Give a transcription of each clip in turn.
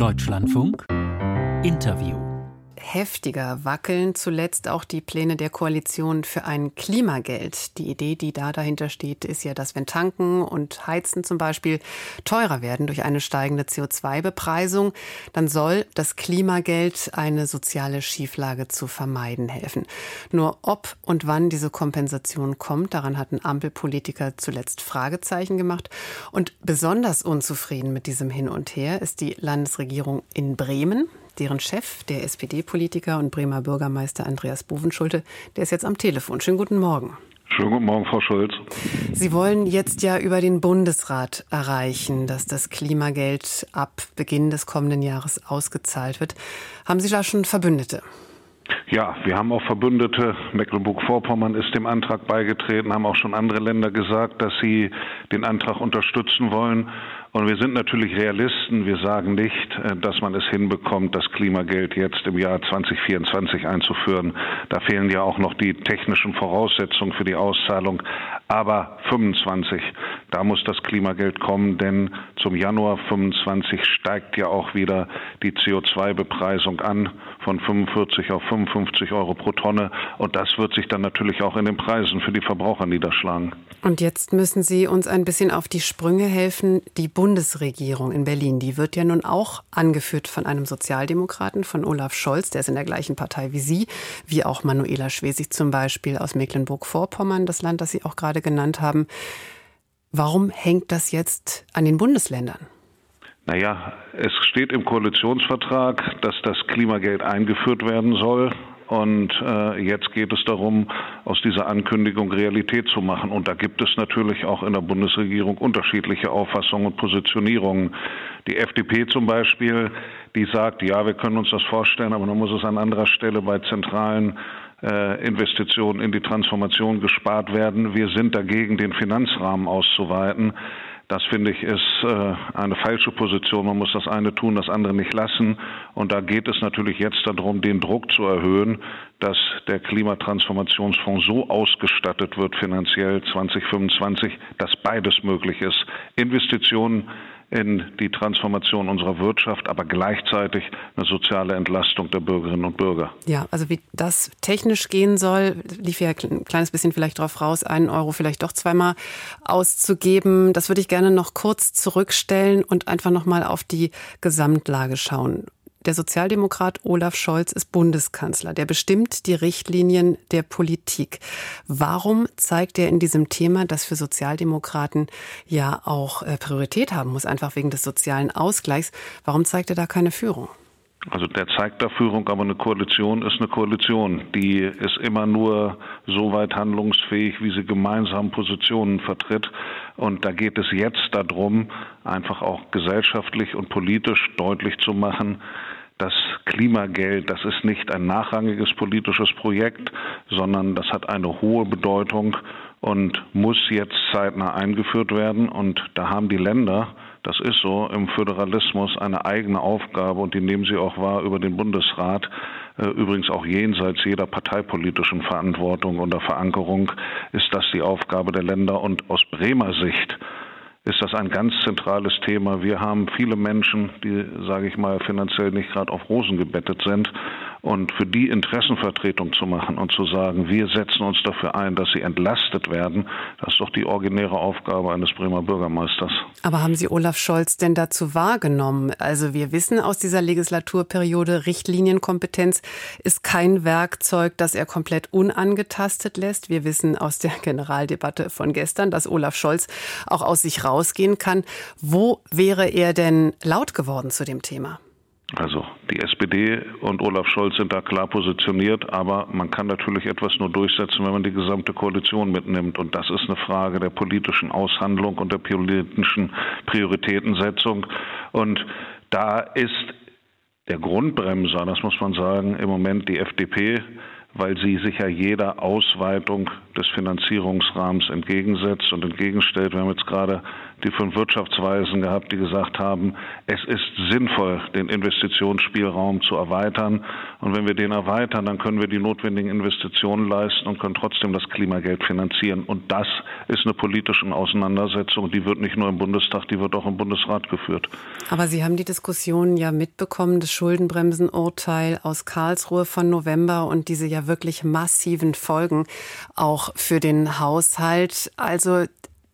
Deutschlandfunk. Interview heftiger wackeln zuletzt auch die Pläne der Koalition für ein Klimageld. Die Idee, die da dahinter steht, ist ja, dass wenn Tanken und Heizen zum Beispiel teurer werden durch eine steigende CO2-Bepreisung, dann soll das Klimageld eine soziale Schieflage zu vermeiden helfen. Nur ob und wann diese Kompensation kommt, daran hatten Ampelpolitiker zuletzt Fragezeichen gemacht. Und besonders unzufrieden mit diesem Hin und Her ist die Landesregierung in Bremen deren Chef, der SPD-Politiker und Bremer Bürgermeister Andreas Bovenschulte, der ist jetzt am Telefon. Schönen guten Morgen. Schönen guten Morgen, Frau Schulz. Sie wollen jetzt ja über den Bundesrat erreichen, dass das Klimageld ab Beginn des kommenden Jahres ausgezahlt wird. Haben Sie da schon Verbündete? Ja, wir haben auch Verbündete. Mecklenburg-Vorpommern ist dem Antrag beigetreten, haben auch schon andere Länder gesagt, dass sie den Antrag unterstützen wollen. Und wir sind natürlich Realisten. Wir sagen nicht, äh, dass man es hinbekommt, das Klimageld jetzt im Jahr 2024 einzuführen. Da fehlen ja auch noch die technischen Voraussetzungen für die Auszahlung. Aber 25, da muss das Klimageld kommen, denn zum Januar 25 steigt ja auch wieder die CO2-Bepreisung an von 45 auf 55 Euro pro Tonne. Und das wird sich dann natürlich auch in den Preisen für die Verbraucher niederschlagen. Und jetzt müssen Sie uns ein bisschen auf die Sprünge helfen. Die Bundesregierung in Berlin, die wird ja nun auch angeführt von einem Sozialdemokraten, von Olaf Scholz, der ist in der gleichen Partei wie Sie, wie auch Manuela Schwesig zum Beispiel aus Mecklenburg-Vorpommern, das Land, das Sie auch gerade genannt haben. Warum hängt das jetzt an den Bundesländern? Naja, es steht im Koalitionsvertrag, dass das Klimageld eingeführt werden soll. Und äh, jetzt geht es darum, aus dieser Ankündigung Realität zu machen. Und da gibt es natürlich auch in der Bundesregierung unterschiedliche Auffassungen und Positionierungen. Die FDP zum Beispiel, die sagt, ja, wir können uns das vorstellen, aber dann muss es an anderer Stelle bei zentralen äh, Investitionen in die Transformation gespart werden. Wir sind dagegen, den Finanzrahmen auszuweiten. Das finde ich ist äh, eine falsche Position. Man muss das eine tun, das andere nicht lassen. Und da geht es natürlich jetzt darum, den Druck zu erhöhen, dass der Klimatransformationsfonds so ausgestattet wird finanziell 2025, dass beides möglich ist. Investitionen in die Transformation unserer Wirtschaft, aber gleichzeitig eine soziale Entlastung der Bürgerinnen und Bürger. Ja, also wie das technisch gehen soll, lief ja ein kleines bisschen vielleicht darauf raus, einen Euro vielleicht doch zweimal auszugeben. Das würde ich gerne noch kurz zurückstellen und einfach nochmal auf die Gesamtlage schauen. Der Sozialdemokrat Olaf Scholz ist Bundeskanzler. Der bestimmt die Richtlinien der Politik. Warum zeigt er in diesem Thema, das für Sozialdemokraten ja auch äh, Priorität haben muss, einfach wegen des sozialen Ausgleichs, warum zeigt er da keine Führung? Also der zeigt da Führung, aber eine Koalition ist eine Koalition. Die ist immer nur so weit handlungsfähig, wie sie gemeinsam Positionen vertritt. Und da geht es jetzt darum, einfach auch gesellschaftlich und politisch deutlich zu machen, das Klimageld, das ist nicht ein nachrangiges politisches Projekt, sondern das hat eine hohe Bedeutung und muss jetzt zeitnah eingeführt werden. Und da haben die Länder, das ist so, im Föderalismus eine eigene Aufgabe und die nehmen sie auch wahr über den Bundesrat. Äh, übrigens auch jenseits jeder parteipolitischen Verantwortung oder Verankerung ist das die Aufgabe der Länder. Und aus Bremer Sicht ist das ein ganz zentrales Thema. Wir haben viele Menschen, die, sage ich mal, finanziell nicht gerade auf Rosen gebettet sind. Und für die Interessenvertretung zu machen und zu sagen, wir setzen uns dafür ein, dass sie entlastet werden, das ist doch die originäre Aufgabe eines Bremer Bürgermeisters. Aber haben Sie Olaf Scholz denn dazu wahrgenommen? Also wir wissen aus dieser Legislaturperiode, Richtlinienkompetenz ist kein Werkzeug, das er komplett unangetastet lässt. Wir wissen aus der Generaldebatte von gestern, dass Olaf Scholz auch aus sich rausgehen kann. Wo wäre er denn laut geworden zu dem Thema? Also die SPD und Olaf Scholz sind da klar positioniert, aber man kann natürlich etwas nur durchsetzen, wenn man die gesamte Koalition mitnimmt. Und das ist eine Frage der politischen Aushandlung und der politischen Prioritätensetzung. Und da ist der Grundbremser, das muss man sagen, im Moment die FDP weil sie sich ja jeder Ausweitung des Finanzierungsrahmens entgegensetzt und entgegenstellt. Wir haben jetzt gerade die fünf Wirtschaftsweisen gehabt, die gesagt haben, es ist sinnvoll, den Investitionsspielraum zu erweitern. Und wenn wir den erweitern, dann können wir die notwendigen Investitionen leisten und können trotzdem das Klimageld finanzieren. Und das ist eine politische Auseinandersetzung. Die wird nicht nur im Bundestag, die wird auch im Bundesrat geführt. Aber Sie haben die Diskussion ja mitbekommen, das Schuldenbremsenurteil aus Karlsruhe von November und diese ja wirklich massiven Folgen auch für den Haushalt. Also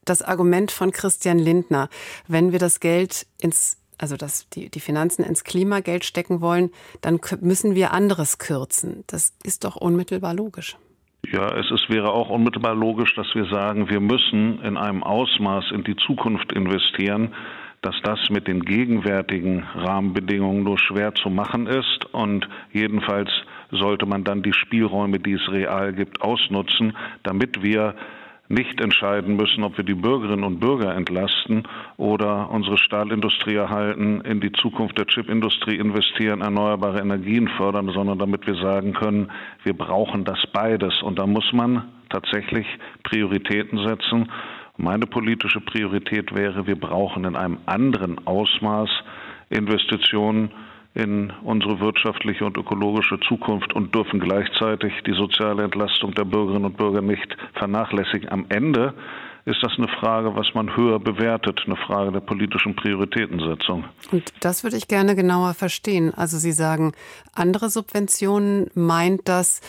das Argument von Christian Lindner, wenn wir das Geld ins also dass die, die Finanzen ins Klimageld stecken wollen, dann müssen wir anderes kürzen. Das ist doch unmittelbar logisch. Ja, es ist, wäre auch unmittelbar logisch, dass wir sagen, wir müssen in einem Ausmaß in die Zukunft investieren, dass das mit den gegenwärtigen Rahmenbedingungen nur schwer zu machen ist. Und jedenfalls sollte man dann die Spielräume, die es real gibt, ausnutzen, damit wir nicht entscheiden müssen, ob wir die Bürgerinnen und Bürger entlasten oder unsere Stahlindustrie erhalten, in die Zukunft der Chipindustrie investieren, erneuerbare Energien fördern, sondern damit wir sagen können, wir brauchen das beides. Und da muss man tatsächlich Prioritäten setzen. Meine politische Priorität wäre, wir brauchen in einem anderen Ausmaß Investitionen in unsere wirtschaftliche und ökologische Zukunft und dürfen gleichzeitig die soziale Entlastung der Bürgerinnen und Bürger nicht vernachlässigen. Am Ende ist das eine Frage, was man höher bewertet, eine Frage der politischen Prioritätensetzung. Und das würde ich gerne genauer verstehen. Also Sie sagen, andere Subventionen meint das,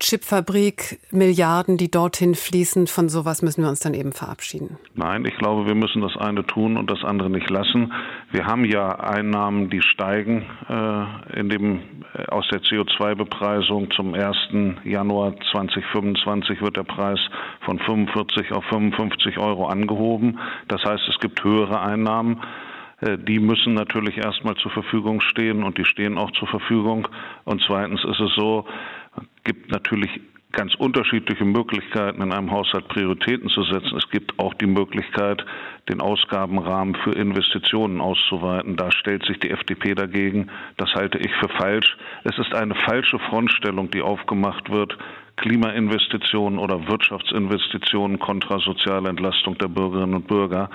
Chipfabrik, Milliarden, die dorthin fließen, von sowas müssen wir uns dann eben verabschieden? Nein, ich glaube, wir müssen das eine tun und das andere nicht lassen. Wir haben ja Einnahmen, die steigen äh, in dem, äh, aus der CO2-Bepreisung. Zum 1. Januar 2025 wird der Preis von 45 auf 55 Euro angehoben. Das heißt, es gibt höhere Einnahmen äh, die müssen natürlich erstmal zur Verfügung stehen und die stehen auch zur Verfügung. Und zweitens ist es so, gibt natürlich ganz unterschiedliche Möglichkeiten, in einem Haushalt Prioritäten zu setzen. Es gibt auch die Möglichkeit, den Ausgabenrahmen für Investitionen auszuweiten. Da stellt sich die FDP dagegen. Das halte ich für falsch. Es ist eine falsche Frontstellung, die aufgemacht wird. Klimainvestitionen oder Wirtschaftsinvestitionen kontra soziale Entlastung der Bürgerinnen und Bürger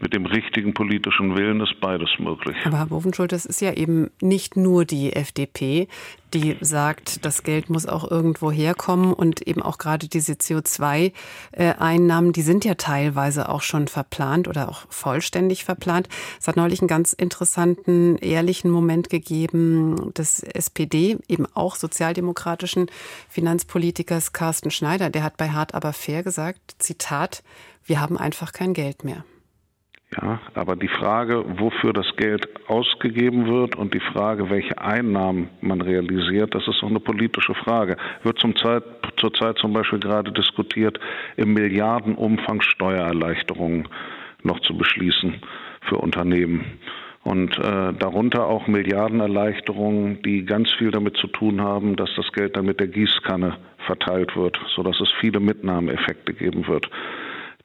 mit dem richtigen politischen Willen ist beides möglich. Aber Herr Bovenschulte, das ist ja eben nicht nur die FDP, die sagt, das Geld muss auch irgendwo herkommen und eben auch gerade diese CO2-Einnahmen, die sind ja teilweise auch schon verplant oder auch vollständig verplant. Es hat neulich einen ganz interessanten, ehrlichen Moment gegeben des SPD, eben auch sozialdemokratischen Finanzpolitikers Carsten Schneider. Der hat bei Hart aber fair gesagt, Zitat, wir haben einfach kein Geld mehr. Ja, aber die Frage, wofür das Geld ausgegeben wird und die Frage, welche Einnahmen man realisiert, das ist auch eine politische Frage. Wird zum Zeit, zurzeit zum Beispiel gerade diskutiert, im Milliardenumfang Steuererleichterungen noch zu beschließen für Unternehmen. Und äh, darunter auch Milliardenerleichterungen, die ganz viel damit zu tun haben, dass das Geld dann mit der Gießkanne verteilt wird, sodass es viele Mitnahmeeffekte geben wird.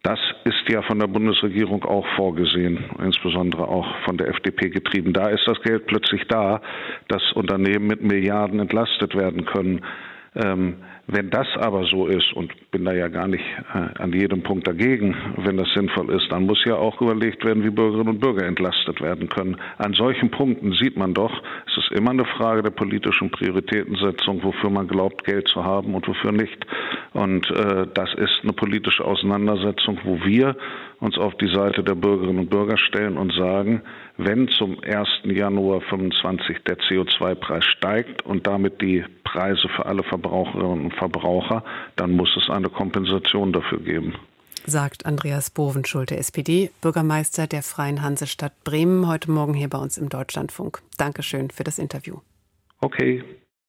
Das ist ja von der Bundesregierung auch vorgesehen, insbesondere auch von der FDP getrieben. Da ist das Geld plötzlich da, dass Unternehmen mit Milliarden entlastet werden können. Ähm, wenn das aber so ist, und bin da ja gar nicht äh, an jedem Punkt dagegen, wenn das sinnvoll ist, dann muss ja auch überlegt werden, wie Bürgerinnen und Bürger entlastet werden können. An solchen Punkten sieht man doch, es ist immer eine Frage der politischen Prioritätensetzung, wofür man glaubt, Geld zu haben und wofür nicht. Und äh, das ist eine politische Auseinandersetzung, wo wir uns auf die Seite der Bürgerinnen und Bürger stellen und sagen, wenn zum 1. Januar 25 der CO2-Preis steigt und damit die Preise für alle Verbraucherinnen und Verbraucher, dann muss es eine Kompensation dafür geben. Sagt Andreas Bovenschulte, SPD, Bürgermeister der Freien Hansestadt Bremen, heute Morgen hier bei uns im Deutschlandfunk. Dankeschön für das Interview. Okay.